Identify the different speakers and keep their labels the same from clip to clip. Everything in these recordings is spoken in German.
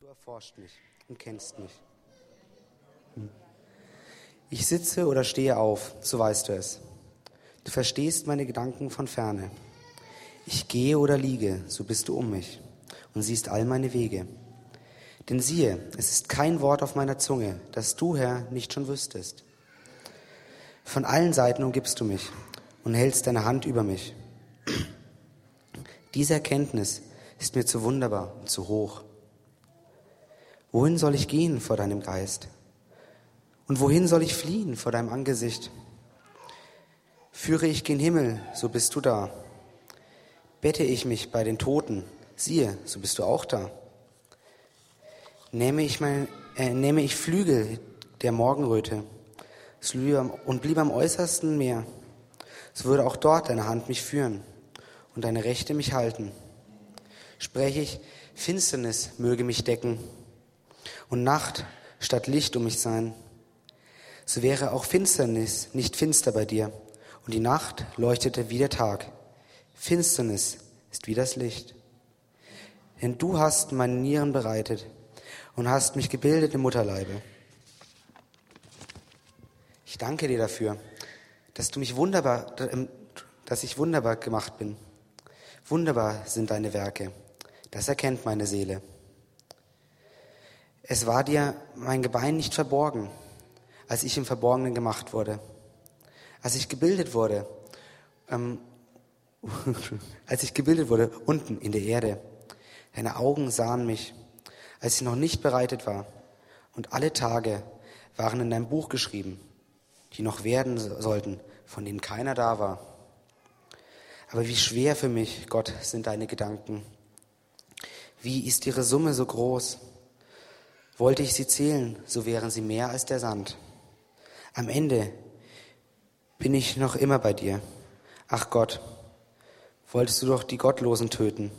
Speaker 1: Du erforscht mich und kennst mich. Ich sitze oder stehe auf, so weißt du es. Du verstehst meine Gedanken von ferne. Ich gehe oder liege, so bist du um mich und siehst all meine Wege. Denn siehe, es ist kein Wort auf meiner Zunge, das du, Herr, nicht schon wüsstest. Von allen Seiten umgibst du mich und hältst deine Hand über mich. Diese Erkenntnis ist mir zu wunderbar und zu hoch. Wohin soll ich gehen vor deinem Geist? Und wohin soll ich fliehen vor deinem Angesicht? Führe ich gen Himmel, so bist du da. Bette ich mich bei den Toten, siehe, so bist du auch da. Nehme ich, mein, äh, nehme ich Flügel der Morgenröte und blieb am äußersten Meer, so würde auch dort deine Hand mich führen und deine Rechte mich halten. Spreche ich, Finsternis möge mich decken und Nacht statt Licht um mich sein, so wäre auch Finsternis nicht finster bei dir und die Nacht leuchtete wie der Tag. Finsternis ist wie das Licht. Denn du hast meine Nieren bereitet und hast mich gebildet im Mutterleibe. Ich danke dir dafür, dass du mich wunderbar, ähm, dass ich wunderbar gemacht bin. Wunderbar sind deine Werke. Das erkennt meine Seele. Es war dir mein Gebein nicht verborgen, als ich im Verborgenen gemacht wurde. Als ich gebildet wurde, ähm, als ich gebildet wurde, unten in der Erde. Deine Augen sahen mich als ich noch nicht bereitet war. Und alle Tage waren in deinem Buch geschrieben, die noch werden sollten, von denen keiner da war. Aber wie schwer für mich, Gott, sind deine Gedanken. Wie ist ihre Summe so groß? Wollte ich sie zählen, so wären sie mehr als der Sand. Am Ende bin ich noch immer bei dir. Ach Gott, wolltest du doch die Gottlosen töten,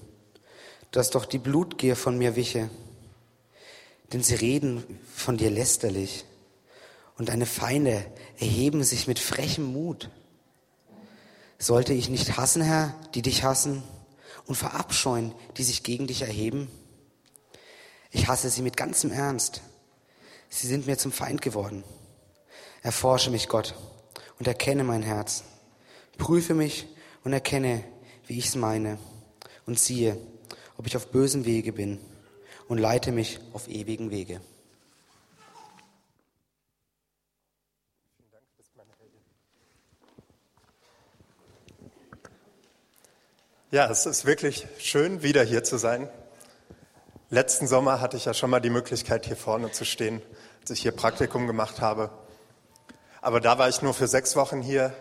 Speaker 1: dass doch die Blutgier von mir wiche denn sie reden von dir lästerlich. Und deine Feinde erheben sich mit frechem Mut. Sollte ich nicht hassen, Herr, die dich hassen, und verabscheuen, die sich gegen dich erheben? Ich hasse sie mit ganzem Ernst. Sie sind mir zum Feind geworden. Erforsche mich, Gott, und erkenne mein Herz. Prüfe mich und erkenne, wie ich's meine, und siehe, ob ich auf bösem Wege bin und leite mich auf ewigen Wege.
Speaker 2: Ja, es ist wirklich schön, wieder hier zu sein. Letzten Sommer hatte ich ja schon mal die Möglichkeit, hier vorne zu stehen, als ich hier Praktikum gemacht habe. Aber da war ich nur für sechs Wochen hier.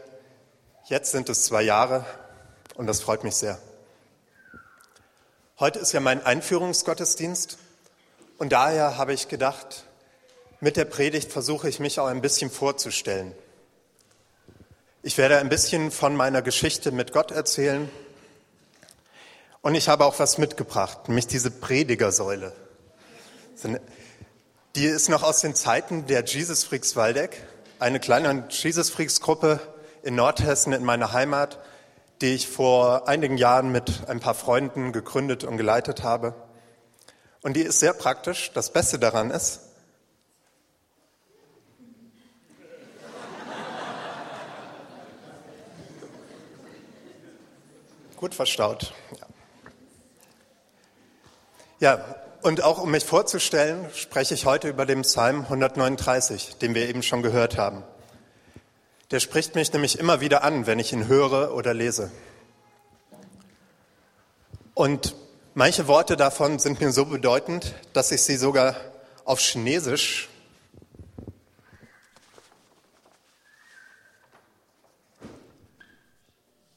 Speaker 2: Jetzt sind es zwei Jahre und das freut mich sehr. Heute ist ja mein Einführungsgottesdienst und daher habe ich gedacht, mit der Predigt versuche ich mich auch ein bisschen vorzustellen. Ich werde ein bisschen von meiner Geschichte mit Gott erzählen und ich habe auch was mitgebracht, nämlich diese Predigersäule. Die ist noch aus den Zeiten der Jesus Freaks Waldeck, eine kleine Jesus Freaks Gruppe in Nordhessen in meiner Heimat, die ich vor einigen Jahren mit ein paar Freunden gegründet und geleitet habe. Und die ist sehr praktisch. Das Beste daran ist, gut verstaut. Ja. Ja, und auch um mich vorzustellen, spreche ich heute über den Psalm 139, den wir eben schon gehört haben. Der spricht mich nämlich immer wieder an, wenn ich ihn höre oder lese. Und manche Worte davon sind mir so bedeutend, dass ich sie sogar auf Chinesisch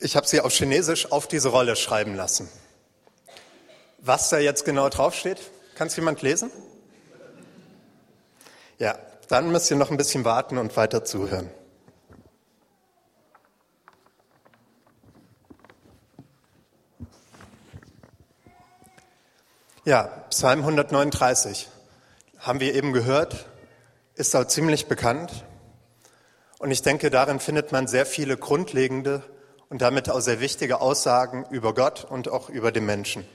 Speaker 2: Ich habe sie auf Chinesisch auf diese Rolle schreiben lassen. Was da jetzt genau draufsteht, kann es jemand lesen? Ja, dann müsst ihr noch ein bisschen warten und weiter zuhören. Ja, Psalm 139 haben wir eben gehört, ist auch ziemlich bekannt. Und ich denke, darin findet man sehr viele grundlegende und damit auch sehr wichtige Aussagen über Gott und auch über den Menschen.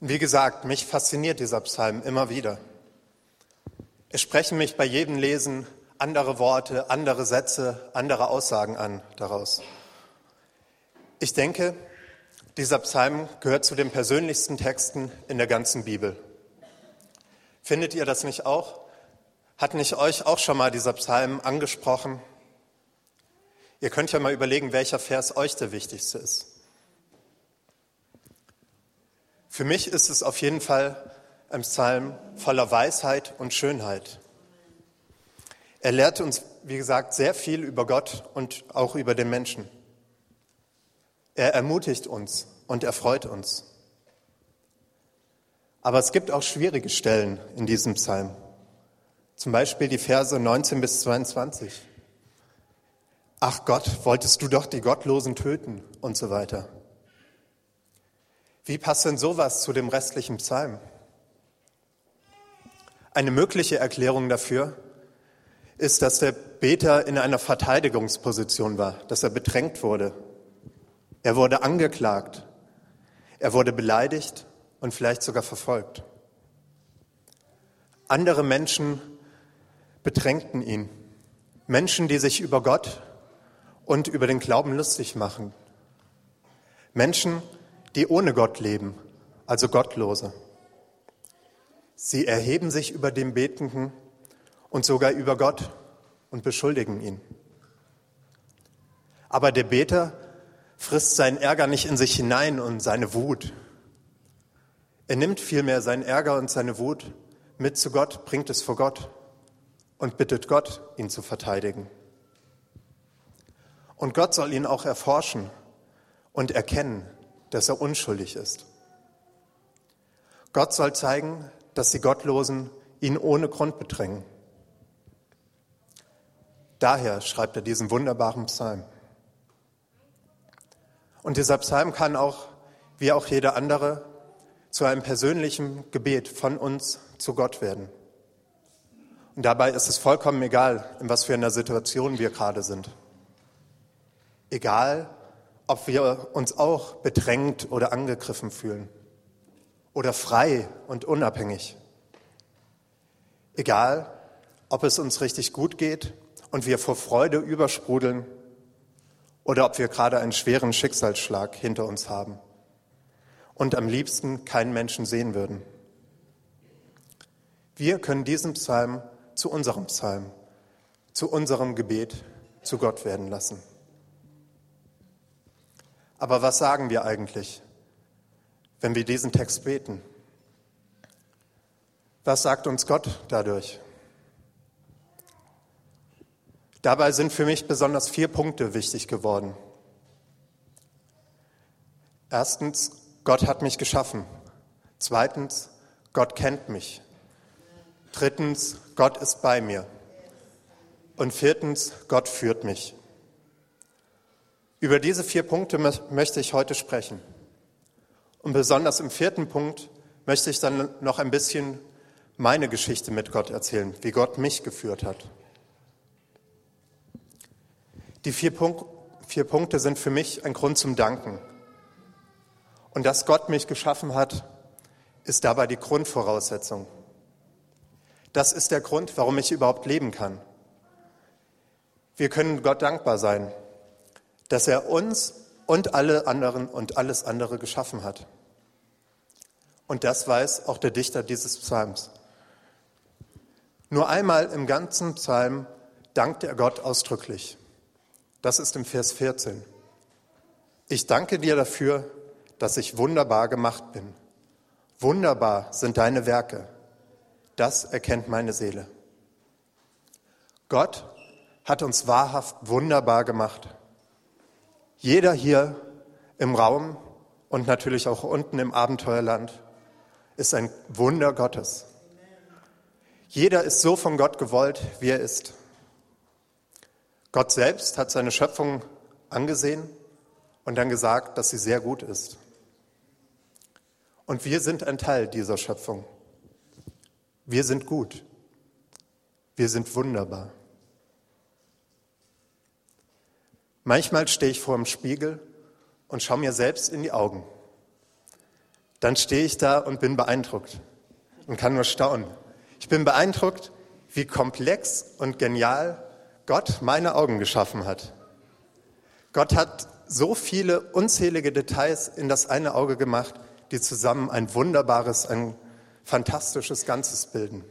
Speaker 2: Wie gesagt, mich fasziniert dieser Psalm immer wieder. Es sprechen mich bei jedem Lesen andere Worte, andere Sätze, andere Aussagen an daraus. Ich denke, dieser Psalm gehört zu den persönlichsten Texten in der ganzen Bibel. Findet ihr das nicht auch? Hat nicht euch auch schon mal dieser Psalm angesprochen? Ihr könnt ja mal überlegen, welcher Vers euch der wichtigste ist. Für mich ist es auf jeden Fall ein Psalm voller Weisheit und Schönheit. Er lehrt uns, wie gesagt, sehr viel über Gott und auch über den Menschen. Er ermutigt uns und erfreut uns. Aber es gibt auch schwierige Stellen in diesem Psalm. Zum Beispiel die Verse 19 bis 22. Ach Gott, wolltest du doch die Gottlosen töten und so weiter. Wie passt denn sowas zu dem restlichen Psalm? Eine mögliche Erklärung dafür ist, dass der Beter in einer Verteidigungsposition war, dass er bedrängt wurde. Er wurde angeklagt, er wurde beleidigt und vielleicht sogar verfolgt. Andere Menschen bedrängten ihn. Menschen, die sich über Gott und über den Glauben lustig machen. Menschen, die ohne Gott leben, also Gottlose. Sie erheben sich über den Betenden und sogar über Gott und beschuldigen ihn. Aber der Beter frisst seinen Ärger nicht in sich hinein und seine Wut. Er nimmt vielmehr seinen Ärger und seine Wut mit zu Gott, bringt es vor Gott und bittet Gott, ihn zu verteidigen. Und Gott soll ihn auch erforschen und erkennen, dass er unschuldig ist. Gott soll zeigen, dass die Gottlosen ihn ohne Grund bedrängen. Daher schreibt er diesen wunderbaren Psalm. Und dieser Psalm kann auch, wie auch jeder andere, zu einem persönlichen Gebet von uns zu Gott werden. Und dabei ist es vollkommen egal, in was für einer Situation wir gerade sind. Egal, ob wir uns auch bedrängt oder angegriffen fühlen oder frei und unabhängig. Egal, ob es uns richtig gut geht und wir vor Freude übersprudeln oder ob wir gerade einen schweren Schicksalsschlag hinter uns haben und am liebsten keinen Menschen sehen würden. Wir können diesen Psalm zu unserem Psalm, zu unserem Gebet zu Gott werden lassen. Aber was sagen wir eigentlich, wenn wir diesen Text beten? Was sagt uns Gott dadurch? Dabei sind für mich besonders vier Punkte wichtig geworden. Erstens, Gott hat mich geschaffen. Zweitens, Gott kennt mich. Drittens, Gott ist bei mir. Und viertens, Gott führt mich. Über diese vier Punkte möchte ich heute sprechen. Und besonders im vierten Punkt möchte ich dann noch ein bisschen meine Geschichte mit Gott erzählen, wie Gott mich geführt hat. Die vier, Punk vier Punkte sind für mich ein Grund zum Danken. Und dass Gott mich geschaffen hat, ist dabei die Grundvoraussetzung. Das ist der Grund, warum ich überhaupt leben kann. Wir können Gott dankbar sein, dass er uns und alle anderen und alles andere geschaffen hat. Und das weiß auch der Dichter dieses Psalms. Nur einmal im ganzen Psalm dankt er Gott ausdrücklich. Das ist im Vers 14. Ich danke dir dafür, dass ich wunderbar gemacht bin. Wunderbar sind deine Werke. Das erkennt meine Seele. Gott hat uns wahrhaft wunderbar gemacht. Jeder hier im Raum und natürlich auch unten im Abenteuerland ist ein Wunder Gottes. Jeder ist so von Gott gewollt, wie er ist. Gott selbst hat seine Schöpfung angesehen und dann gesagt, dass sie sehr gut ist. Und wir sind ein Teil dieser Schöpfung. Wir sind gut. Wir sind wunderbar. Manchmal stehe ich vor dem Spiegel und schaue mir selbst in die Augen. dann stehe ich da und bin beeindruckt und kann nur staunen. Ich bin beeindruckt, wie komplex und genial Gott meine Augen geschaffen hat. Gott hat so viele unzählige Details in das eine Auge gemacht, die zusammen ein wunderbares, ein fantastisches Ganzes bilden.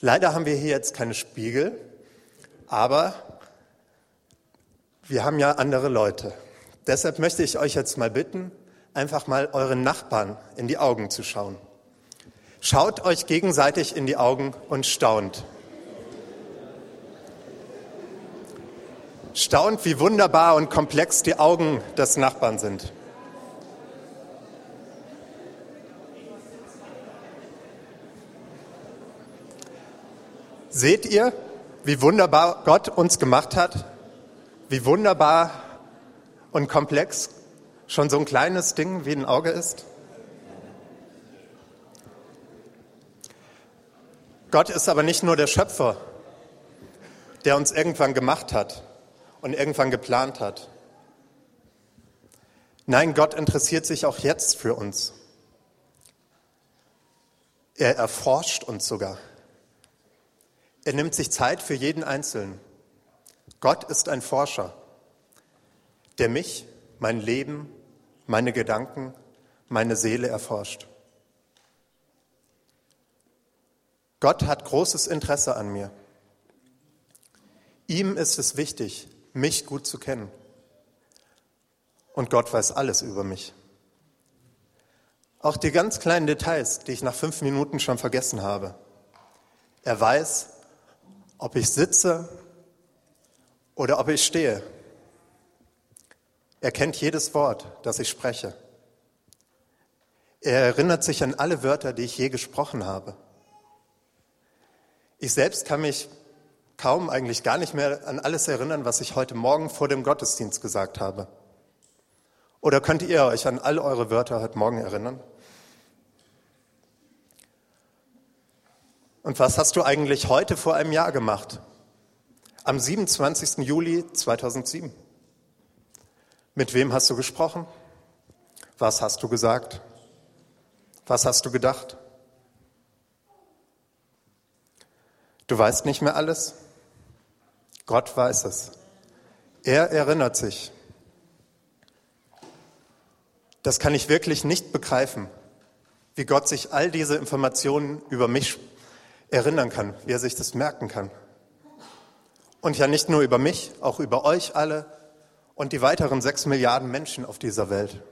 Speaker 2: Leider haben wir hier jetzt keine Spiegel, aber wir haben ja andere Leute. Deshalb möchte ich euch jetzt mal bitten, einfach mal euren Nachbarn in die Augen zu schauen. Schaut euch gegenseitig in die Augen und staunt. Staunt, wie wunderbar und komplex die Augen des Nachbarn sind. Seht ihr, wie wunderbar Gott uns gemacht hat? Wie wunderbar und komplex schon so ein kleines Ding wie ein Auge ist? Gott ist aber nicht nur der Schöpfer, der uns irgendwann gemacht hat und irgendwann geplant hat. Nein, Gott interessiert sich auch jetzt für uns. Er erforscht uns sogar. Er nimmt sich Zeit für jeden Einzelnen. Gott ist ein Forscher, der mich, mein Leben, meine Gedanken, meine Seele erforscht. Gott hat großes Interesse an mir. Ihm ist es wichtig, mich gut zu kennen. Und Gott weiß alles über mich. Auch die ganz kleinen Details, die ich nach fünf Minuten schon vergessen habe. Er weiß, ob ich sitze oder ob ich stehe. Er kennt jedes Wort, das ich spreche. Er erinnert sich an alle Wörter, die ich je gesprochen habe. Ich selbst kann mich kaum, eigentlich gar nicht mehr an alles erinnern, was ich heute Morgen vor dem Gottesdienst gesagt habe. Oder könnt ihr euch an all eure Wörter heute Morgen erinnern? Und was hast du eigentlich heute vor einem Jahr gemacht? Am 27. Juli 2007. Mit wem hast du gesprochen? Was hast du gesagt? Was hast du gedacht? Du weißt nicht mehr alles? Gott weiß es. Er erinnert sich. Das kann ich wirklich nicht begreifen, wie Gott sich all diese Informationen über mich erinnern kann, wie er sich das merken kann. Und ja nicht nur über mich, auch über euch alle und die weiteren sechs Milliarden Menschen auf dieser Welt.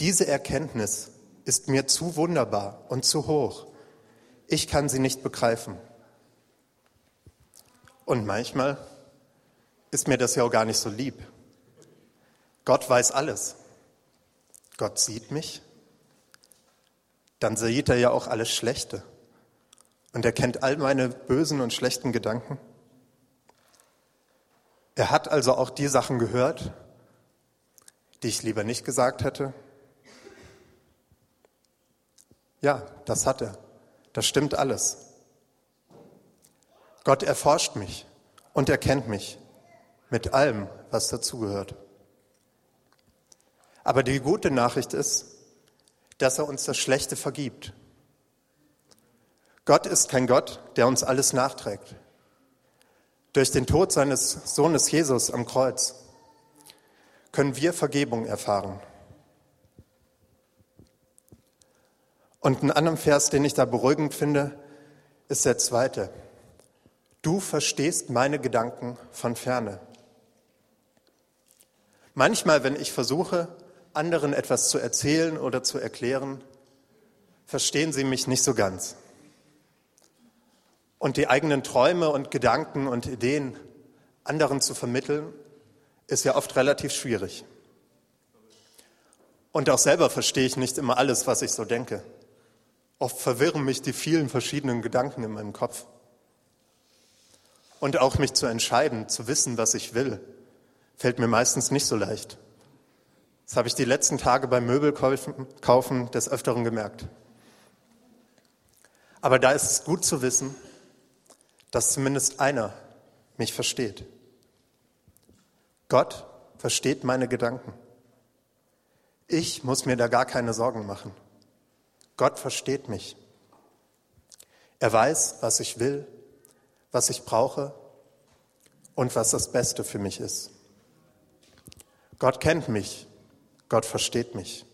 Speaker 2: Diese Erkenntnis ist mir zu wunderbar und zu hoch, ich kann sie nicht begreifen. Und manchmal ist mir das ja auch gar nicht so lieb. Gott weiß alles. Gott sieht mich. Dann sieht er ja auch alles Schlechte. Und er kennt all meine bösen und schlechten Gedanken. Er hat also auch die Sachen gehört, die ich lieber nicht gesagt hätte. Ja, das hat er. Das stimmt alles. Gott erforscht mich und erkennt mich mit allem, was dazugehört. Aber die gute Nachricht ist, dass er uns das Schlechte vergibt. Gott ist kein Gott, der uns alles nachträgt. Durch den Tod seines Sohnes Jesus am Kreuz können wir Vergebung erfahren. Und ein anderer Vers, den ich da beruhigend finde, ist der zweite. Du verstehst meine Gedanken von ferne. Manchmal, wenn ich versuche, anderen etwas zu erzählen oder zu erklären, verstehen sie mich nicht so ganz. Und die eigenen Träume und Gedanken und Ideen anderen zu vermitteln, ist ja oft relativ schwierig. Und auch selber verstehe ich nicht immer alles, was ich so denke. Oft verwirren mich die vielen verschiedenen Gedanken in meinem Kopf. Und auch mich zu entscheiden, zu wissen, was ich will, fällt mir meistens nicht so leicht. Das habe ich die letzten Tage beim Möbelkaufen des Öfteren gemerkt. Aber da ist es gut zu wissen, dass zumindest einer mich versteht. Gott versteht meine Gedanken. Ich muss mir da gar keine Sorgen machen. Gott versteht mich. Er weiß, was ich will, was ich brauche und was das Beste für mich ist. Gott kennt mich, Gott versteht mich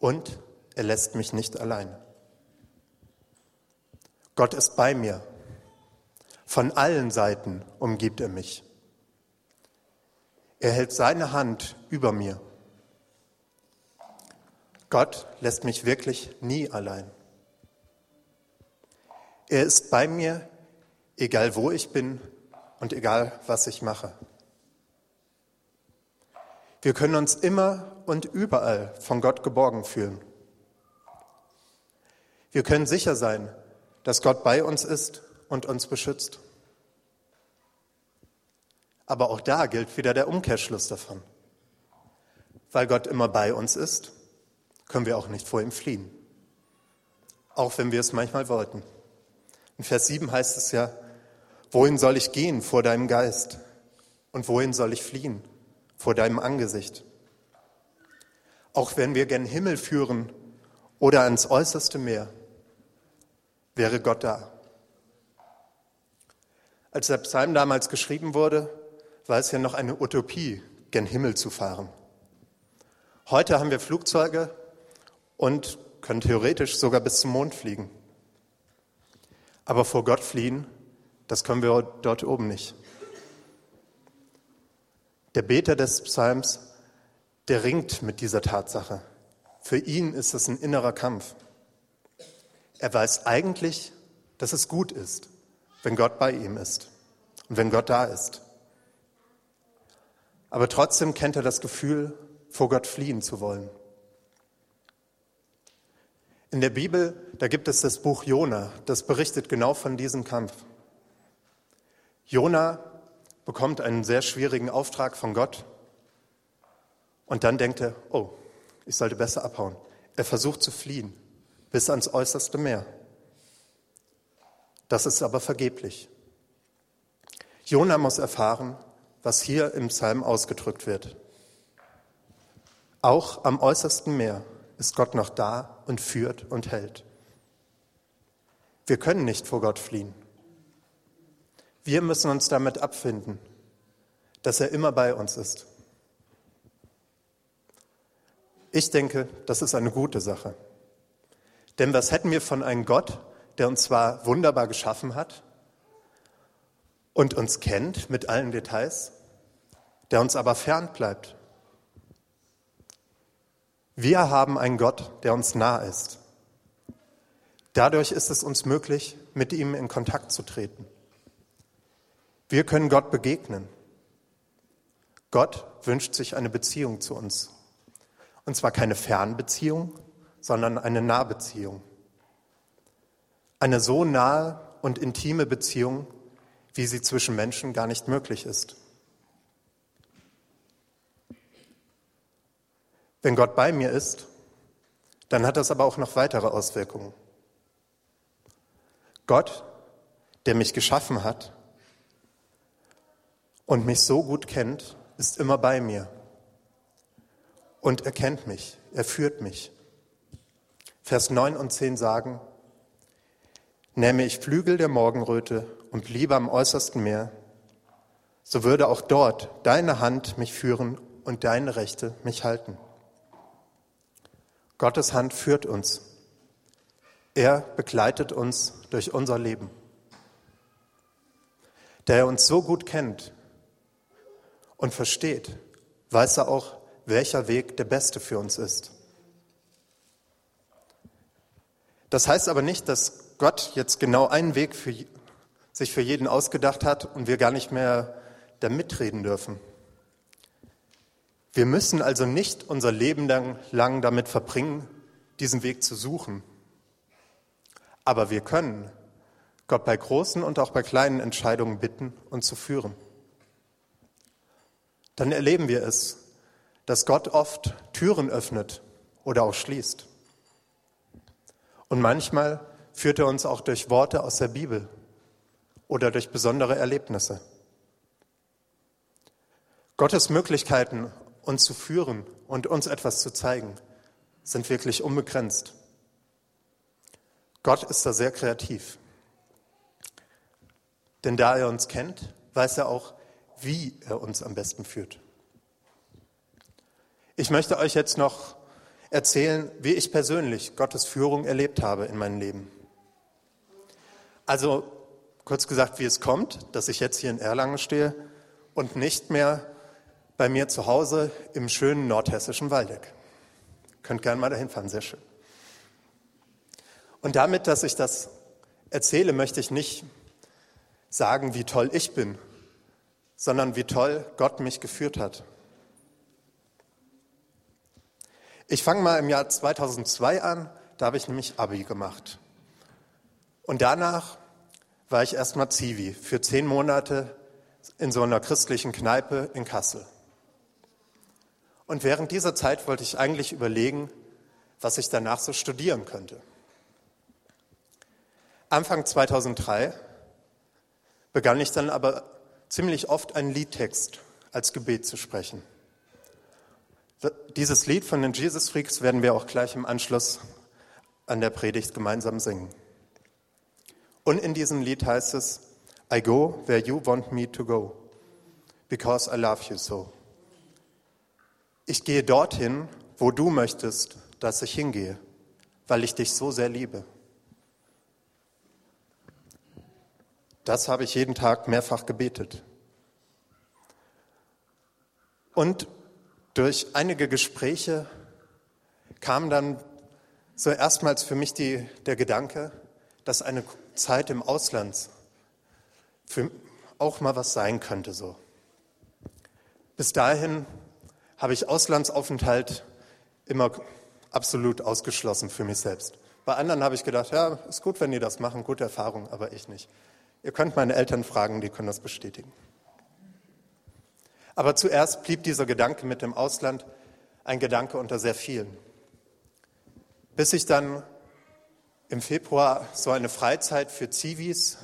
Speaker 2: und er lässt mich nicht allein. Gott ist bei mir. Von allen Seiten umgibt er mich. Er hält seine Hand über mir. Gott lässt mich wirklich nie allein. Er ist bei mir, egal wo ich bin und egal was ich mache. Wir können uns immer und überall von Gott geborgen fühlen. Wir können sicher sein, dass Gott bei uns ist und uns beschützt. Aber auch da gilt wieder der Umkehrschluss davon. Weil Gott immer bei uns ist, können wir auch nicht vor ihm fliehen. Auch wenn wir es manchmal wollten. In Vers 7 heißt es ja, wohin soll ich gehen vor deinem Geist? Und wohin soll ich fliehen vor deinem Angesicht? Auch wenn wir gen Himmel führen oder ans äußerste Meer, wäre Gott da. Als der Psalm damals geschrieben wurde, war es ja noch eine Utopie, gen Himmel zu fahren. Heute haben wir Flugzeuge und können theoretisch sogar bis zum Mond fliegen. Aber vor Gott fliehen, das können wir dort oben nicht. Der Beter des Psalms, der ringt mit dieser Tatsache. Für ihn ist es ein innerer Kampf. Er weiß eigentlich, dass es gut ist, wenn Gott bei ihm ist und wenn Gott da ist. Aber trotzdem kennt er das Gefühl, vor Gott fliehen zu wollen. In der Bibel, da gibt es das Buch Jona, das berichtet genau von diesem Kampf. Jona bekommt einen sehr schwierigen Auftrag von Gott und dann denkt er, oh, ich sollte besser abhauen. Er versucht zu fliehen bis ans äußerste Meer. Das ist aber vergeblich. Jona muss erfahren, was hier im Psalm ausgedrückt wird. Auch am äußersten Meer ist Gott noch da und führt und hält. Wir können nicht vor Gott fliehen. Wir müssen uns damit abfinden, dass er immer bei uns ist. Ich denke, das ist eine gute Sache. Denn was hätten wir von einem Gott, der uns zwar wunderbar geschaffen hat und uns kennt mit allen Details, der uns aber fern bleibt? Wir haben einen Gott, der uns nah ist. Dadurch ist es uns möglich, mit ihm in Kontakt zu treten. Wir können Gott begegnen. Gott wünscht sich eine Beziehung zu uns. Und zwar keine Fernbeziehung, sondern eine Nahbeziehung. Eine so nahe und intime Beziehung, wie sie zwischen Menschen gar nicht möglich ist. Wenn Gott bei mir ist, dann hat das aber auch noch weitere Auswirkungen. Gott, der mich geschaffen hat und mich so gut kennt, ist immer bei mir. Und er kennt mich, er führt mich. Vers 9 und 10 sagen, Nähme ich Flügel der Morgenröte und bliebe am äußersten Meer, so würde auch dort deine Hand mich führen und deine Rechte mich halten. Gottes Hand führt uns. Er begleitet uns durch unser Leben. Da er uns so gut kennt und versteht, weiß er auch, welcher Weg der beste für uns ist. Das heißt aber nicht, dass Gott jetzt genau einen Weg für, sich für jeden ausgedacht hat und wir gar nicht mehr da mitreden dürfen. Wir müssen also nicht unser Leben lang, lang damit verbringen, diesen Weg zu suchen. Aber wir können Gott bei großen und auch bei kleinen Entscheidungen bitten und zu führen. Dann erleben wir es, dass Gott oft Türen öffnet oder auch schließt. Und manchmal führt er uns auch durch Worte aus der Bibel oder durch besondere Erlebnisse. Gottes Möglichkeiten uns zu führen und uns etwas zu zeigen, sind wirklich unbegrenzt. Gott ist da sehr kreativ. Denn da er uns kennt, weiß er auch, wie er uns am besten führt. Ich möchte euch jetzt noch erzählen, wie ich persönlich Gottes Führung erlebt habe in meinem Leben. Also kurz gesagt, wie es kommt, dass ich jetzt hier in Erlangen stehe und nicht mehr bei mir zu Hause im schönen nordhessischen Waldeck. Könnt gerne mal dahin fahren, sehr schön. Und damit, dass ich das erzähle, möchte ich nicht sagen, wie toll ich bin, sondern wie toll Gott mich geführt hat. Ich fange mal im Jahr 2002 an, da habe ich nämlich Abi gemacht. Und danach war ich erstmal Zivi für zehn Monate in so einer christlichen Kneipe in Kassel. Und während dieser Zeit wollte ich eigentlich überlegen, was ich danach so studieren könnte. Anfang 2003 begann ich dann aber ziemlich oft einen Liedtext als Gebet zu sprechen. Dieses Lied von den Jesus Freaks werden wir auch gleich im Anschluss an der Predigt gemeinsam singen. Und in diesem Lied heißt es, I go where you want me to go, because I love you so. Ich gehe dorthin, wo du möchtest, dass ich hingehe, weil ich dich so sehr liebe. Das habe ich jeden Tag mehrfach gebetet. Und durch einige Gespräche kam dann so erstmals für mich die, der Gedanke, dass eine Zeit im Ausland für auch mal was sein könnte so. Bis dahin habe ich Auslandsaufenthalt immer absolut ausgeschlossen für mich selbst. Bei anderen habe ich gedacht, ja, ist gut, wenn die das machen, gute Erfahrung, aber ich nicht. Ihr könnt meine Eltern fragen, die können das bestätigen. Aber zuerst blieb dieser Gedanke mit dem Ausland ein Gedanke unter sehr vielen. Bis ich dann im Februar so eine Freizeit für Zivis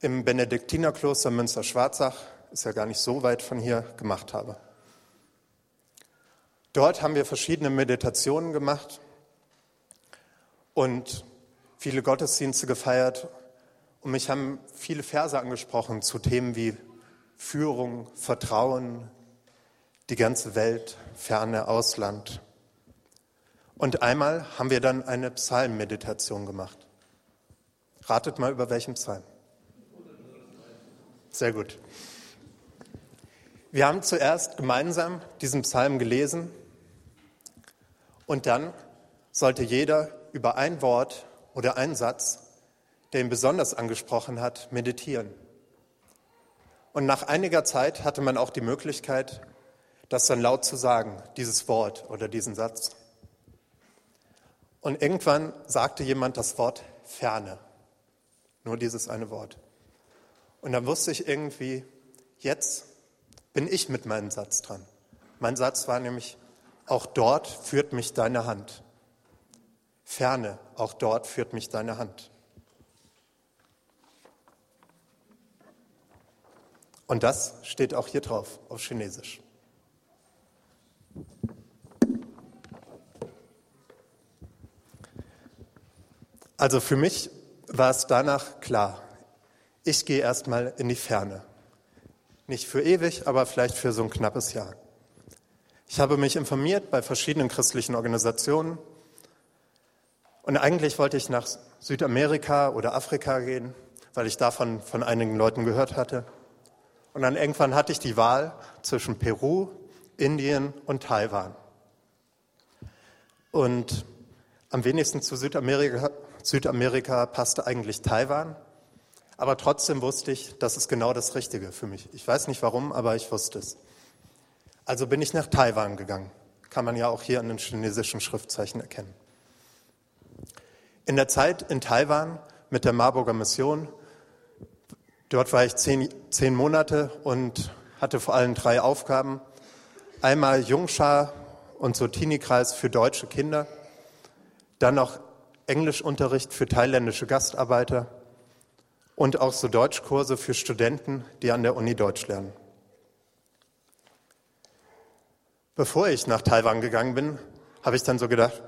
Speaker 2: im Benediktinerkloster Münster-Schwarzach, ist ja gar nicht so weit von hier, gemacht habe. Dort haben wir verschiedene Meditationen gemacht und viele Gottesdienste gefeiert und mich haben viele Verse angesprochen zu Themen wie Führung, Vertrauen, die ganze Welt, ferne Ausland. Und einmal haben wir dann eine Psalmmeditation gemacht. Ratet mal über welchen Psalm. Sehr gut. Wir haben zuerst gemeinsam diesen Psalm gelesen und dann sollte jeder über ein Wort oder einen Satz, der ihn besonders angesprochen hat, meditieren. Und nach einiger Zeit hatte man auch die Möglichkeit, das dann laut zu sagen, dieses Wort oder diesen Satz. Und irgendwann sagte jemand das Wort Ferne. Nur dieses eine Wort. Und dann wusste ich irgendwie, jetzt bin ich mit meinem Satz dran. Mein Satz war nämlich, auch dort führt mich deine Hand. Ferne, auch dort führt mich deine Hand. Und das steht auch hier drauf auf Chinesisch. Also für mich war es danach klar, ich gehe erstmal in die Ferne. Nicht für ewig, aber vielleicht für so ein knappes Jahr. Ich habe mich informiert bei verschiedenen christlichen Organisationen und eigentlich wollte ich nach Südamerika oder Afrika gehen, weil ich davon von einigen Leuten gehört hatte. Und dann irgendwann hatte ich die Wahl zwischen Peru, Indien und Taiwan. Und am wenigsten zu Südamerika, Südamerika passte eigentlich Taiwan. Aber trotzdem wusste ich, das ist genau das Richtige für mich. Ich weiß nicht warum, aber ich wusste es. Also bin ich nach Taiwan gegangen. Kann man ja auch hier an den chinesischen Schriftzeichen erkennen. In der Zeit in Taiwan mit der Marburger Mission Dort war ich zehn, zehn Monate und hatte vor allem drei Aufgaben. Einmal Jungschar und so Teenie-Kreis für deutsche Kinder, dann noch Englischunterricht für thailändische Gastarbeiter und auch so Deutschkurse für Studenten, die an der Uni Deutsch lernen. Bevor ich nach Taiwan gegangen bin, habe ich dann so gedacht,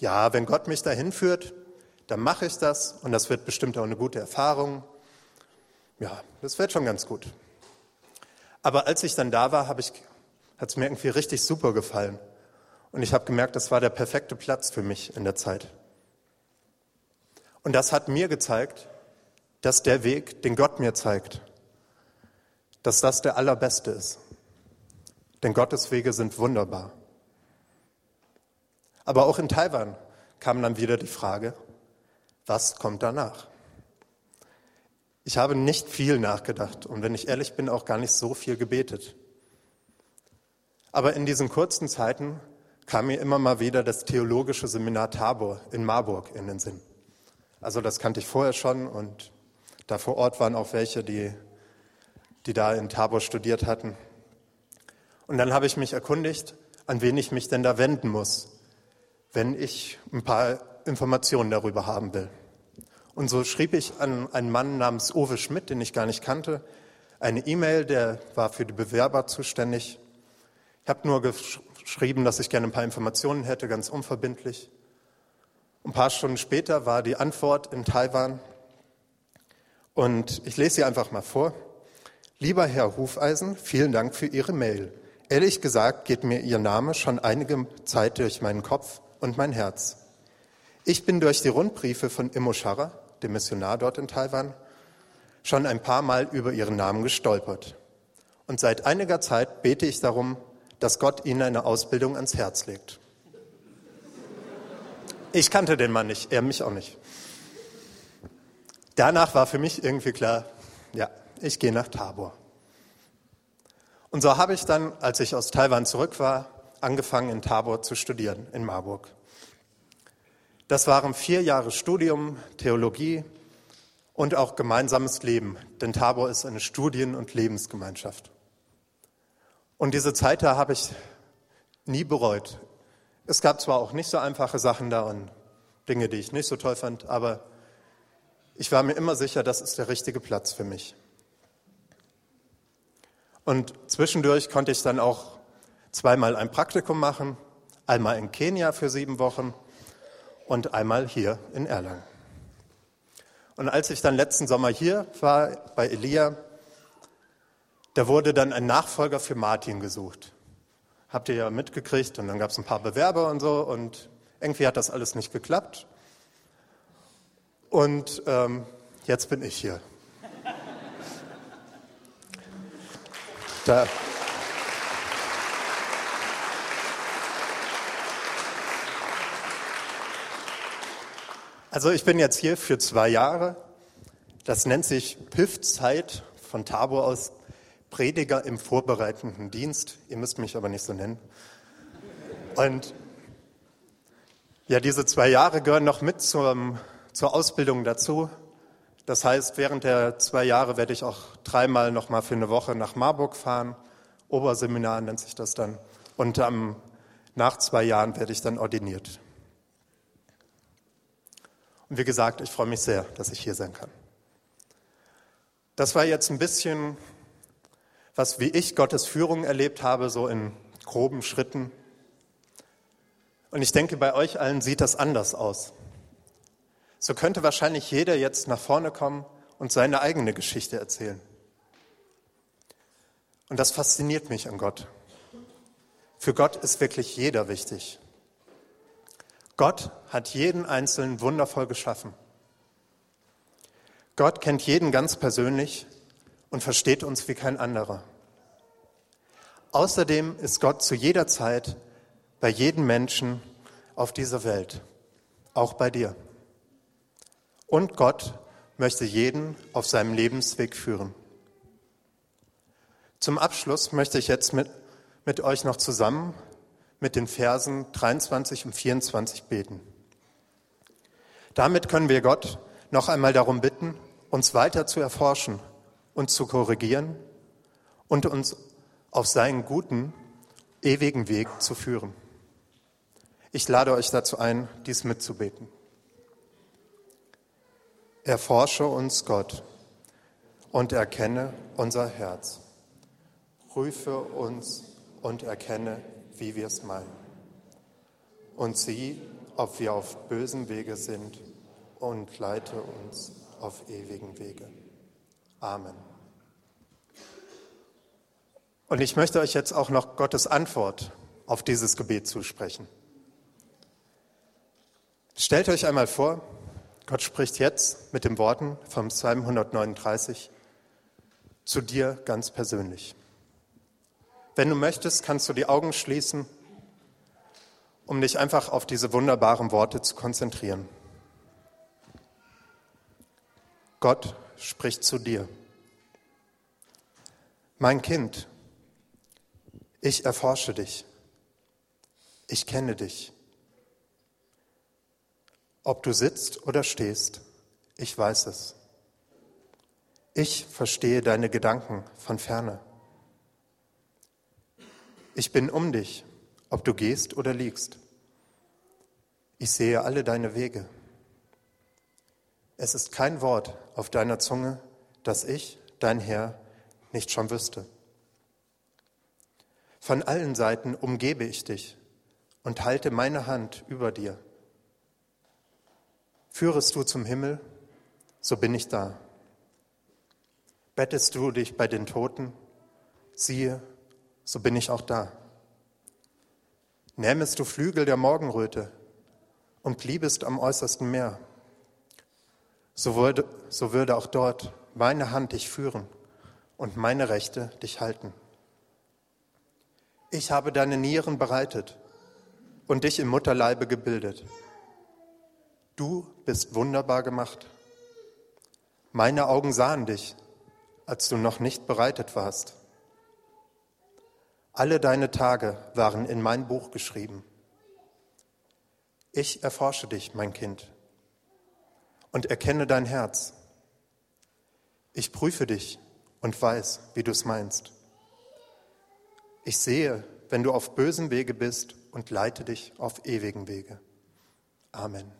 Speaker 2: ja, wenn Gott mich dahin führt, dann mache ich das und das wird bestimmt auch eine gute Erfahrung. Ja, das wird schon ganz gut. Aber als ich dann da war, hat es mir irgendwie richtig super gefallen. Und ich habe gemerkt, das war der perfekte Platz für mich in der Zeit. Und das hat mir gezeigt, dass der Weg, den Gott mir zeigt, dass das der allerbeste ist. Denn Gottes Wege sind wunderbar. Aber auch in Taiwan kam dann wieder die Frage, was kommt danach? Ich habe nicht viel nachgedacht und wenn ich ehrlich bin, auch gar nicht so viel gebetet. Aber in diesen kurzen Zeiten kam mir immer mal wieder das theologische Seminar Tabor in Marburg in den Sinn. Also das kannte ich vorher schon und da vor Ort waren auch welche, die, die da in Tabor studiert hatten. Und dann habe ich mich erkundigt, an wen ich mich denn da wenden muss, wenn ich ein paar Informationen darüber haben will. Und so schrieb ich an einen Mann namens Uwe Schmidt, den ich gar nicht kannte, eine E-Mail, der war für die Bewerber zuständig. Ich habe nur geschrieben, dass ich gerne ein paar Informationen hätte, ganz unverbindlich. Ein paar Stunden später war die Antwort in Taiwan und ich lese sie einfach mal vor. Lieber Herr Hufeisen, vielen Dank für Ihre Mail. Ehrlich gesagt geht mir Ihr Name schon einige Zeit durch meinen Kopf und mein Herz. Ich bin durch die Rundbriefe von Immo Scharrer, dem Missionar dort in Taiwan, schon ein paar Mal über Ihren Namen gestolpert. Und seit einiger Zeit bete ich darum, dass Gott Ihnen eine Ausbildung ans Herz legt. Ich kannte den Mann nicht, er mich auch nicht. Danach war für mich irgendwie klar, ja, ich gehe nach Tabor. Und so habe ich dann, als ich aus Taiwan zurück war, angefangen in Tabor zu studieren, in Marburg. Das waren vier Jahre Studium, Theologie und auch gemeinsames Leben, denn Tabor ist eine Studien- und Lebensgemeinschaft. Und diese Zeit da habe ich nie bereut. Es gab zwar auch nicht so einfache Sachen da und Dinge, die ich nicht so toll fand, aber ich war mir immer sicher, das ist der richtige Platz für mich. Und zwischendurch konnte ich dann auch zweimal ein Praktikum machen, einmal in Kenia für sieben Wochen und einmal hier in Erlangen. Und als ich dann letzten Sommer hier war bei Elia, da wurde dann ein Nachfolger für Martin gesucht. Habt ihr ja mitgekriegt und dann gab es ein paar Bewerber und so und irgendwie hat das alles nicht geklappt. Und ähm, jetzt bin ich hier. Da. Also ich bin jetzt hier für zwei Jahre. Das nennt sich PIF-Zeit von Tabor aus Prediger im vorbereitenden Dienst. Ihr müsst mich aber nicht so nennen. Und ja, diese zwei Jahre gehören noch mit zum, zur Ausbildung dazu. Das heißt, während der zwei Jahre werde ich auch dreimal noch mal für eine Woche nach Marburg fahren. Oberseminar nennt sich das dann. Und ähm, nach zwei Jahren werde ich dann ordiniert. Und wie gesagt, ich freue mich sehr, dass ich hier sein kann. Das war jetzt ein bisschen, was wie ich Gottes Führung erlebt habe, so in groben Schritten. Und ich denke, bei euch allen sieht das anders aus. So könnte wahrscheinlich jeder jetzt nach vorne kommen und seine eigene Geschichte erzählen. Und das fasziniert mich an Gott. Für Gott ist wirklich jeder wichtig. Gott hat jeden Einzelnen wundervoll geschaffen. Gott kennt jeden ganz persönlich und versteht uns wie kein anderer. Außerdem ist Gott zu jeder Zeit bei jedem Menschen auf dieser Welt, auch bei dir. Und Gott möchte jeden auf seinem Lebensweg führen. Zum Abschluss möchte ich jetzt mit, mit euch noch zusammen mit den Versen 23 und 24 beten. Damit können wir Gott noch einmal darum bitten, uns weiter zu erforschen und zu korrigieren und uns auf seinen guten, ewigen Weg zu führen. Ich lade euch dazu ein, dies mitzubeten. Erforsche uns, Gott, und erkenne unser Herz. Prüfe uns und erkenne, wie wir es meinen. Und sieh, ob wir auf bösen Wege sind und leite uns auf ewigen Wege. Amen. Und ich möchte euch jetzt auch noch Gottes Antwort auf dieses Gebet zusprechen. Stellt euch einmal vor, Gott spricht jetzt mit den Worten vom Psalm 139 zu dir ganz persönlich. Wenn du möchtest, kannst du die Augen schließen, um dich einfach auf diese wunderbaren Worte zu konzentrieren. Gott spricht zu dir. Mein Kind, ich erforsche dich. Ich kenne dich. Ob du sitzt oder stehst, ich weiß es. Ich verstehe deine Gedanken von ferne. Ich bin um dich, ob du gehst oder liegst. Ich sehe alle deine Wege. Es ist kein Wort auf deiner Zunge, das ich, dein Herr, nicht schon wüsste. Von allen Seiten umgebe ich dich und halte meine Hand über dir. Führest du zum Himmel, so bin ich da. Bettest du dich bei den Toten, siehe, so bin ich auch da. Nähmest du Flügel der Morgenröte und bliebest am äußersten Meer, so würde, so würde auch dort meine Hand dich führen und meine Rechte dich halten. Ich habe deine Nieren bereitet und dich im Mutterleibe gebildet. Du bist wunderbar gemacht. Meine Augen sahen dich, als du noch nicht bereitet warst. Alle deine Tage waren in mein Buch geschrieben. Ich erforsche dich, mein Kind, und erkenne dein Herz. Ich prüfe dich und weiß, wie du es meinst. Ich sehe, wenn du auf bösem Wege bist und leite dich auf ewigen Wege. Amen.